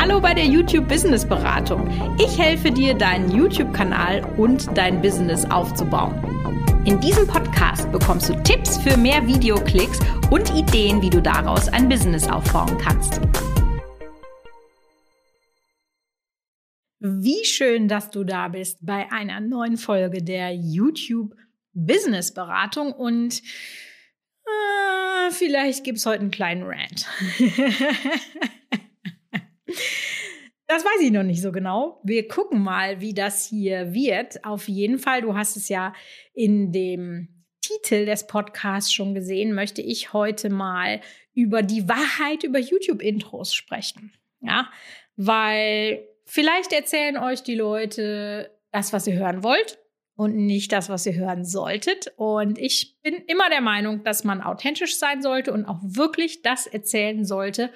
Hallo bei der YouTube Business Beratung. Ich helfe dir, deinen YouTube-Kanal und dein Business aufzubauen. In diesem Podcast bekommst du Tipps für mehr Videoklicks und Ideen, wie du daraus ein Business aufbauen kannst. Wie schön, dass du da bist bei einer neuen Folge der YouTube Business Beratung und äh, vielleicht gibt es heute einen kleinen Rant. Das weiß ich noch nicht so genau. Wir gucken mal, wie das hier wird. Auf jeden Fall, du hast es ja in dem Titel des Podcasts schon gesehen, möchte ich heute mal über die Wahrheit über YouTube-Intros sprechen. Ja, weil vielleicht erzählen euch die Leute das, was ihr hören wollt und nicht das, was ihr hören solltet. Und ich bin immer der Meinung, dass man authentisch sein sollte und auch wirklich das erzählen sollte,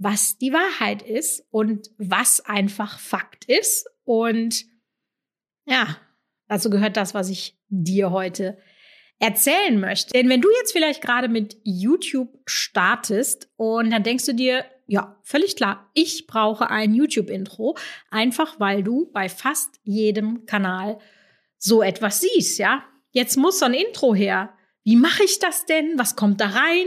was die Wahrheit ist und was einfach Fakt ist. Und ja, dazu gehört das, was ich dir heute erzählen möchte. Denn wenn du jetzt vielleicht gerade mit YouTube startest und dann denkst du dir, ja, völlig klar, ich brauche ein YouTube-Intro, einfach weil du bei fast jedem Kanal so etwas siehst, ja. Jetzt muss so ein Intro her. Wie mache ich das denn? Was kommt da rein?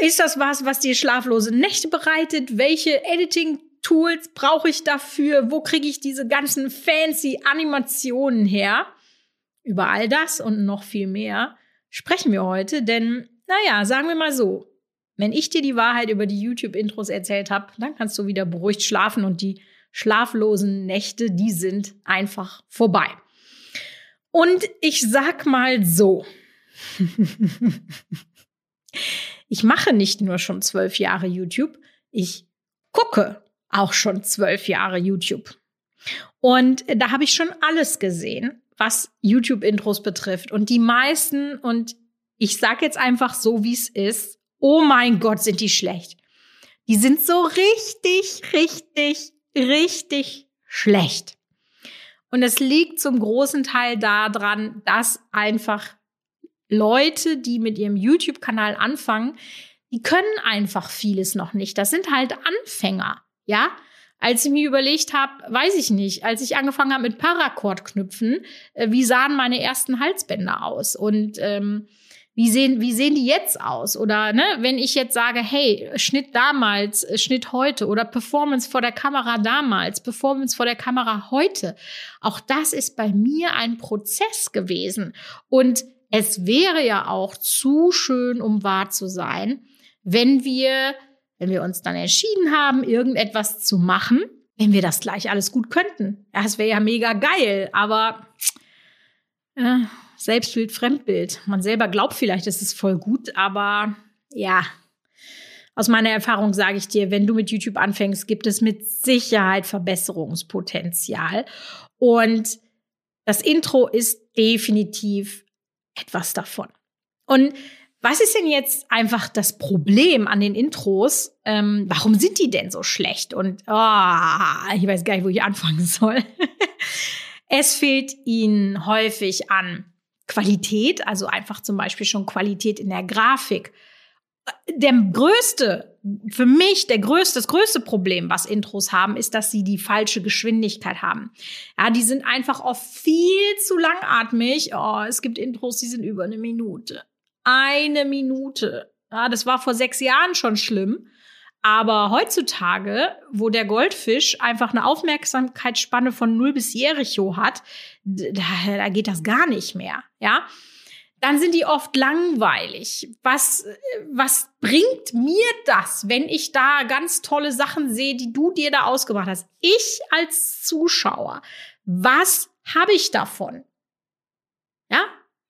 Ist das was, was dir schlaflose Nächte bereitet? Welche Editing-Tools brauche ich dafür? Wo kriege ich diese ganzen fancy Animationen her? Über all das und noch viel mehr sprechen wir heute, denn, naja, sagen wir mal so, wenn ich dir die Wahrheit über die YouTube-Intros erzählt habe, dann kannst du wieder beruhigt schlafen und die schlaflosen Nächte, die sind einfach vorbei. Und ich sag mal so. Ich mache nicht nur schon zwölf Jahre YouTube, ich gucke auch schon zwölf Jahre YouTube. Und da habe ich schon alles gesehen, was YouTube-Intros betrifft. Und die meisten, und ich sage jetzt einfach so, wie es ist, oh mein Gott, sind die schlecht. Die sind so richtig, richtig, richtig schlecht. Und es liegt zum großen Teil daran, dass einfach Leute, die mit ihrem YouTube-Kanal anfangen, die können einfach vieles noch nicht. Das sind halt Anfänger, ja. Als ich mir überlegt habe, weiß ich nicht, als ich angefangen habe mit Paracord-Knüpfen, äh, wie sahen meine ersten Halsbänder aus? Und ähm, wie sehen, wie sehen die jetzt aus? Oder ne, wenn ich jetzt sage, hey, Schnitt damals, äh, Schnitt heute oder Performance vor der Kamera damals, Performance vor der Kamera heute, auch das ist bei mir ein Prozess gewesen. Und es wäre ja auch zu schön, um wahr zu sein, wenn wir, wenn wir uns dann entschieden haben, irgendetwas zu machen, wenn wir das gleich alles gut könnten. Ja, es wäre ja mega geil, aber äh, Selbstbild, Fremdbild. Man selber glaubt vielleicht, es ist voll gut, aber ja, aus meiner Erfahrung sage ich dir, wenn du mit YouTube anfängst, gibt es mit Sicherheit Verbesserungspotenzial. Und das Intro ist definitiv etwas davon. Und was ist denn jetzt einfach das Problem an den Intros? Ähm, warum sind die denn so schlecht? Und oh, ich weiß gar nicht, wo ich anfangen soll. es fehlt ihnen häufig an Qualität, also einfach zum Beispiel schon Qualität in der Grafik. Der größte, für mich der größte, das größte Problem, was Intros haben, ist, dass sie die falsche Geschwindigkeit haben. Ja, die sind einfach oft viel zu langatmig. Oh, es gibt Intros, die sind über eine Minute. Eine Minute. Ja, das war vor sechs Jahren schon schlimm. Aber heutzutage, wo der Goldfisch einfach eine Aufmerksamkeitsspanne von 0 bis Jericho hat, da, da geht das gar nicht mehr, ja. Dann sind die oft langweilig. Was, was bringt mir das, wenn ich da ganz tolle Sachen sehe, die du dir da ausgebracht hast? Ich als Zuschauer, was habe ich davon? Ja,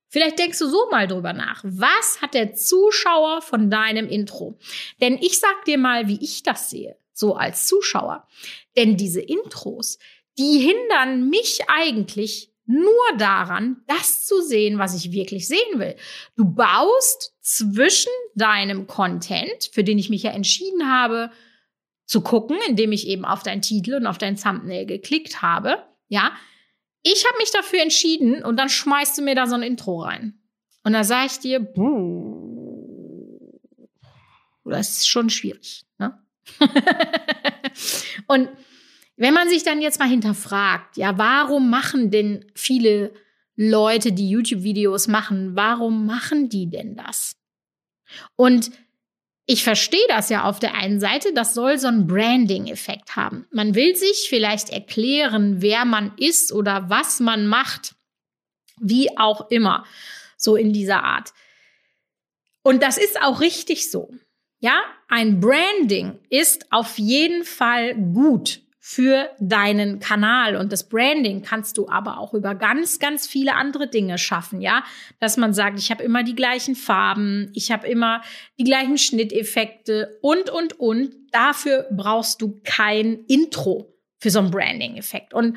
Vielleicht denkst du so mal drüber nach. Was hat der Zuschauer von deinem Intro? Denn ich sag dir mal, wie ich das sehe, so als Zuschauer. Denn diese Intros, die hindern mich eigentlich nur daran, das zu sehen, was ich wirklich sehen will. Du baust zwischen deinem Content, für den ich mich ja entschieden habe, zu gucken, indem ich eben auf deinen Titel und auf dein Thumbnail geklickt habe, ja, ich habe mich dafür entschieden und dann schmeißt du mir da so ein Intro rein. Und da sage ich dir, das ist schon schwierig. Ne? Und wenn man sich dann jetzt mal hinterfragt, ja, warum machen denn viele Leute, die YouTube-Videos machen, warum machen die denn das? Und ich verstehe das ja auf der einen Seite, das soll so einen Branding-Effekt haben. Man will sich vielleicht erklären, wer man ist oder was man macht, wie auch immer, so in dieser Art. Und das ist auch richtig so. Ja, ein Branding ist auf jeden Fall gut für deinen Kanal. Und das Branding kannst du aber auch über ganz, ganz viele andere Dinge schaffen, ja. Dass man sagt, ich habe immer die gleichen Farben, ich habe immer die gleichen Schnitteffekte und, und, und. Dafür brauchst du kein Intro für so einen Branding-Effekt. Und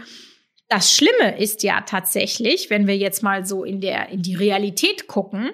das Schlimme ist ja tatsächlich, wenn wir jetzt mal so in der, in die Realität gucken,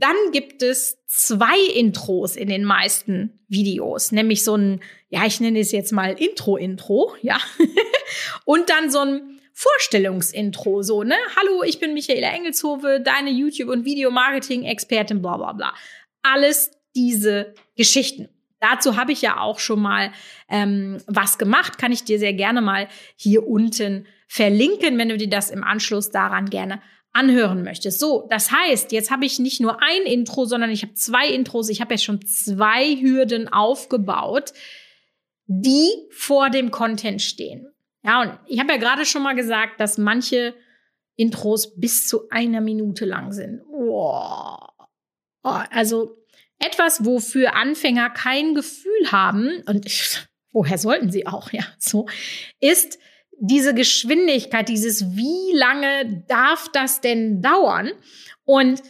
dann gibt es zwei Intros in den meisten Videos, nämlich so ein, ja, ich nenne es jetzt mal Intro-Intro, ja, und dann so ein Vorstellungsintro, so, ne? Hallo, ich bin Michaela Engelshove, deine YouTube- und Videomarketing-Expertin, bla bla bla. Alles diese Geschichten. Dazu habe ich ja auch schon mal ähm, was gemacht, kann ich dir sehr gerne mal hier unten verlinken, wenn du dir das im Anschluss daran gerne anhören möchtest. So, das heißt, jetzt habe ich nicht nur ein Intro, sondern ich habe zwei Intros. Ich habe jetzt schon zwei Hürden aufgebaut, die vor dem Content stehen. Ja, und ich habe ja gerade schon mal gesagt, dass manche Intros bis zu einer Minute lang sind. Oh. Oh, also etwas, wofür Anfänger kein Gefühl haben, und woher sollten sie auch, ja, so, ist diese Geschwindigkeit, dieses wie lange darf das denn dauern? Und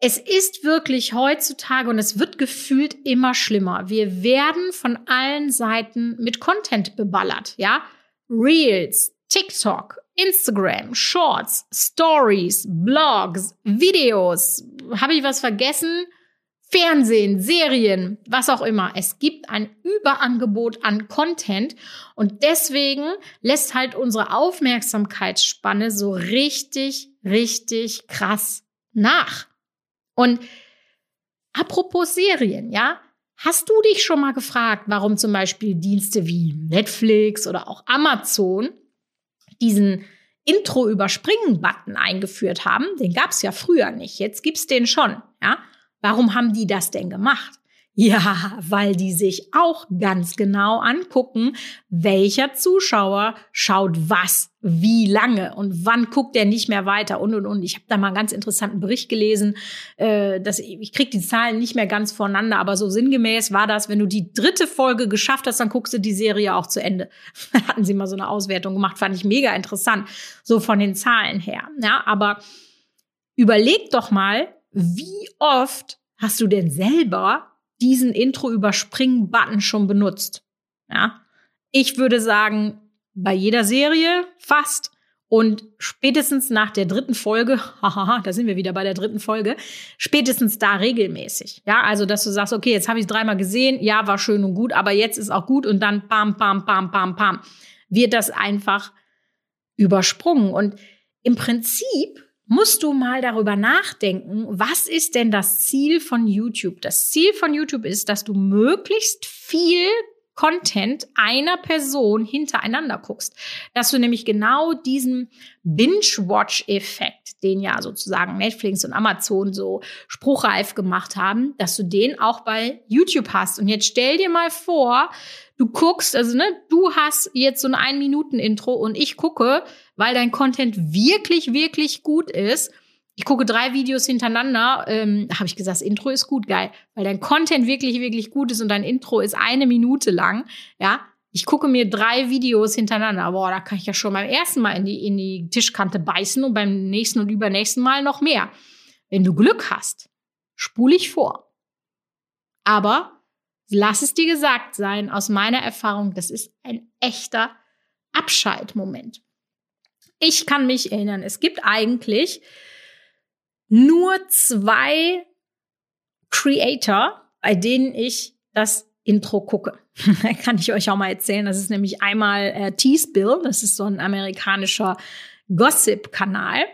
es ist wirklich heutzutage und es wird gefühlt immer schlimmer. Wir werden von allen Seiten mit Content beballert, ja? Reels, TikTok, Instagram, Shorts, Stories, Blogs, Videos. Habe ich was vergessen? Fernsehen, Serien, was auch immer. Es gibt ein Überangebot an Content und deswegen lässt halt unsere Aufmerksamkeitsspanne so richtig, richtig krass nach. Und apropos Serien, ja, hast du dich schon mal gefragt, warum zum Beispiel Dienste wie Netflix oder auch Amazon diesen Intro-Überspringen-Button eingeführt haben? Den gab es ja früher nicht. Jetzt gibt's den schon, ja. Warum haben die das denn gemacht? Ja, weil die sich auch ganz genau angucken, welcher Zuschauer schaut was, wie lange und wann guckt er nicht mehr weiter und und und. Ich habe da mal einen ganz interessanten Bericht gelesen, äh, dass ich krieg die Zahlen nicht mehr ganz voneinander, aber so sinngemäß war das, wenn du die dritte Folge geschafft hast, dann guckst du die Serie auch zu Ende. Hatten sie mal so eine Auswertung gemacht, fand ich mega interessant, so von den Zahlen her. Ja, aber überleg doch mal, wie oft hast du denn selber diesen Intro-Überspringen-Button schon benutzt? Ja, ich würde sagen, bei jeder Serie fast. Und spätestens nach der dritten Folge, hahaha, da sind wir wieder bei der dritten Folge, spätestens da regelmäßig. Ja, also dass du sagst, okay, jetzt habe ich es dreimal gesehen, ja, war schön und gut, aber jetzt ist auch gut und dann bam, bam, bam, bam, bam, wird das einfach übersprungen. Und im Prinzip musst du mal darüber nachdenken, was ist denn das Ziel von YouTube? Das Ziel von YouTube ist, dass du möglichst viel Content einer Person hintereinander guckst. Dass du nämlich genau diesen Binge-Watch-Effekt, den ja sozusagen Netflix und Amazon so spruchreif gemacht haben, dass du den auch bei YouTube hast. Und jetzt stell dir mal vor, du guckst, also ne, du hast jetzt so ein Ein-Minuten-Intro und ich gucke, weil dein Content wirklich, wirklich gut ist. Ich gucke drei Videos hintereinander, ähm, habe ich gesagt, das Intro ist gut, geil, weil dein Content wirklich, wirklich gut ist und dein Intro ist eine Minute lang, ja. Ich gucke mir drei Videos hintereinander. Boah, da kann ich ja schon beim ersten Mal in die, in die Tischkante beißen und beim nächsten und übernächsten Mal noch mehr. Wenn du Glück hast, spule ich vor. Aber lass es dir gesagt sein, aus meiner Erfahrung, das ist ein echter Abschaltmoment. Ich kann mich erinnern, es gibt eigentlich nur zwei Creator, bei denen ich das Intro gucke. kann ich euch auch mal erzählen. Das ist nämlich einmal äh, Teaspill, das ist so ein amerikanischer Gossip-Kanal.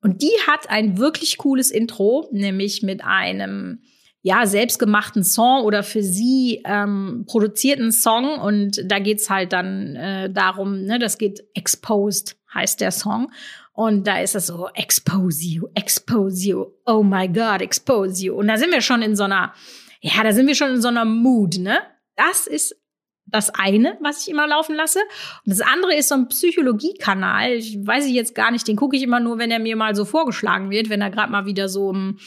Und die hat ein wirklich cooles Intro, nämlich mit einem ja, selbstgemachten Song oder für sie ähm, produzierten Song. Und da geht's halt dann äh, darum, ne, das geht Exposed, heißt der Song. Und da ist es so, expose you, expose you, oh my God, expose you. Und da sind wir schon in so einer, ja, da sind wir schon in so einer Mood, ne? Das ist das eine, was ich immer laufen lasse. Und das andere ist so ein Psychologiekanal. Ich weiß ich jetzt gar nicht, den gucke ich immer nur, wenn er mir mal so vorgeschlagen wird, wenn er gerade mal wieder so im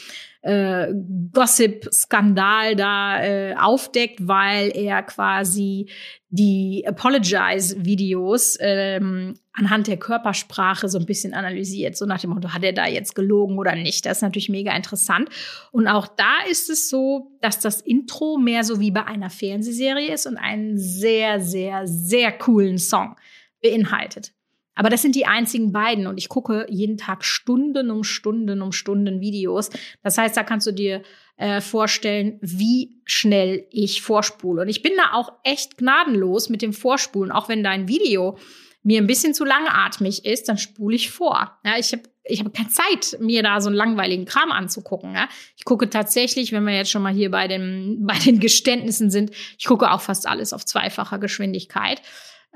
äh, Gossip-Skandal da äh, aufdeckt, weil er quasi die Apologize-Videos ähm, anhand der Körpersprache so ein bisschen analysiert. So nach dem Motto, hat er da jetzt gelogen oder nicht? Das ist natürlich mega interessant. Und auch da ist es so, dass das Intro mehr so wie bei einer Fernsehserie ist und einen sehr, sehr, sehr coolen Song beinhaltet. Aber das sind die einzigen beiden und ich gucke jeden Tag Stunden um Stunden um Stunden Videos. Das heißt, da kannst du dir äh, vorstellen, wie schnell ich vorspule. Und ich bin da auch echt gnadenlos mit dem Vorspulen. Auch wenn dein Video mir ein bisschen zu langatmig ist, dann spule ich vor. Ja, ich habe ich hab keine Zeit, mir da so einen langweiligen Kram anzugucken. Ja. Ich gucke tatsächlich, wenn wir jetzt schon mal hier bei, dem, bei den Geständnissen sind, ich gucke auch fast alles auf zweifacher Geschwindigkeit,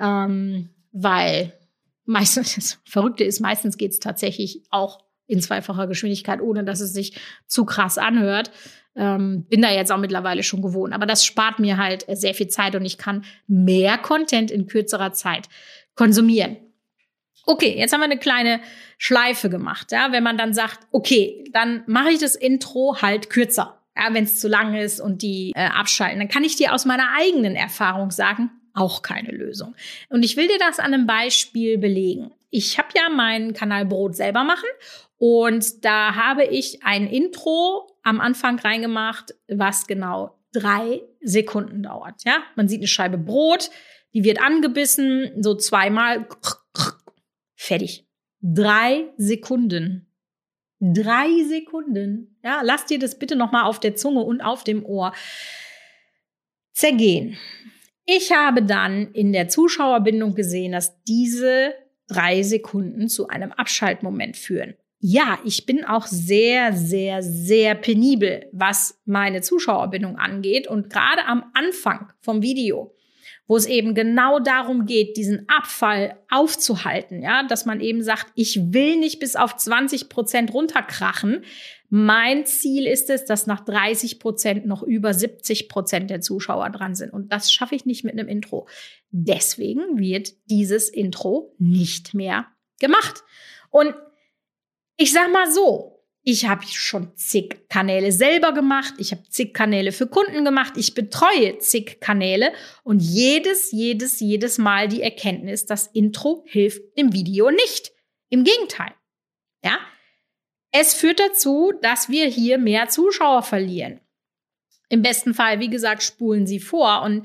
ähm, weil meistens, das Verrückte ist, meistens geht es tatsächlich auch in zweifacher Geschwindigkeit, ohne dass es sich zu krass anhört. Ähm, bin da jetzt auch mittlerweile schon gewohnt. Aber das spart mir halt sehr viel Zeit und ich kann mehr Content in kürzerer Zeit konsumieren. Okay, jetzt haben wir eine kleine Schleife gemacht. Ja, wenn man dann sagt, okay, dann mache ich das Intro halt kürzer. Ja, wenn es zu lang ist und die äh, abschalten, dann kann ich dir aus meiner eigenen Erfahrung sagen, auch keine Lösung. Und ich will dir das an einem Beispiel belegen. Ich habe ja meinen Kanal Brot selber machen und da habe ich ein Intro am Anfang reingemacht, was genau drei Sekunden dauert. Ja, man sieht eine Scheibe Brot, die wird angebissen, so zweimal, fertig. Drei Sekunden. Drei Sekunden. Ja, lass dir das bitte nochmal auf der Zunge und auf dem Ohr zergehen. Ich habe dann in der Zuschauerbindung gesehen, dass diese drei Sekunden zu einem Abschaltmoment führen. Ja, ich bin auch sehr, sehr, sehr penibel, was meine Zuschauerbindung angeht. Und gerade am Anfang vom Video wo es eben genau darum geht, diesen Abfall aufzuhalten, ja, dass man eben sagt, ich will nicht bis auf 20 Prozent runterkrachen. Mein Ziel ist es, dass nach 30 Prozent noch über 70 Prozent der Zuschauer dran sind. Und das schaffe ich nicht mit einem Intro. Deswegen wird dieses Intro nicht mehr gemacht. Und ich sag mal so, ich habe schon zig Kanäle selber gemacht. Ich habe zig Kanäle für Kunden gemacht. Ich betreue zig Kanäle und jedes, jedes, jedes Mal die Erkenntnis, das Intro hilft dem Video nicht. Im Gegenteil. Ja. Es führt dazu, dass wir hier mehr Zuschauer verlieren. Im besten Fall, wie gesagt, spulen sie vor und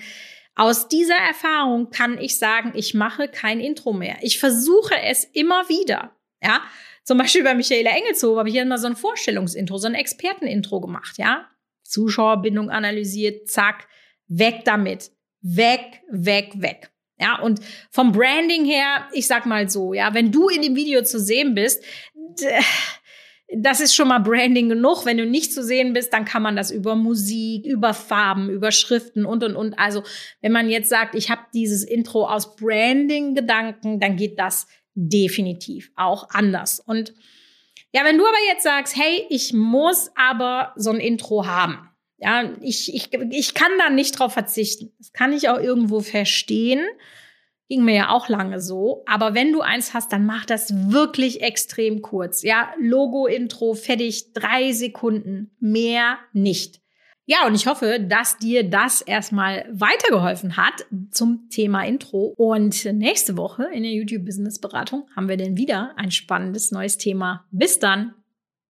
aus dieser Erfahrung kann ich sagen, ich mache kein Intro mehr. Ich versuche es immer wieder. Ja, zum Beispiel bei Michaela Engelshof habe ich hier mal so ein Vorstellungsintro, so ein Expertenintro gemacht, ja. Zuschauerbindung analysiert, zack, weg damit. Weg, weg, weg. Ja, und vom Branding her, ich sag mal so, ja, wenn du in dem Video zu sehen bist, das ist schon mal Branding genug. Wenn du nicht zu sehen bist, dann kann man das über Musik, über Farben, über Schriften und und und. Also wenn man jetzt sagt, ich habe dieses Intro aus Branding-Gedanken, dann geht das definitiv auch anders. Und ja, wenn du aber jetzt sagst, hey, ich muss aber so ein Intro haben. Ja, ich, ich, ich kann da nicht drauf verzichten. Das kann ich auch irgendwo verstehen. Ging mir ja auch lange so. Aber wenn du eins hast, dann mach das wirklich extrem kurz. Ja, Logo-Intro, fertig, drei Sekunden, mehr nicht. Ja, und ich hoffe, dass dir das erstmal weitergeholfen hat zum Thema Intro. Und nächste Woche in der YouTube Business Beratung haben wir dann wieder ein spannendes neues Thema. Bis dann!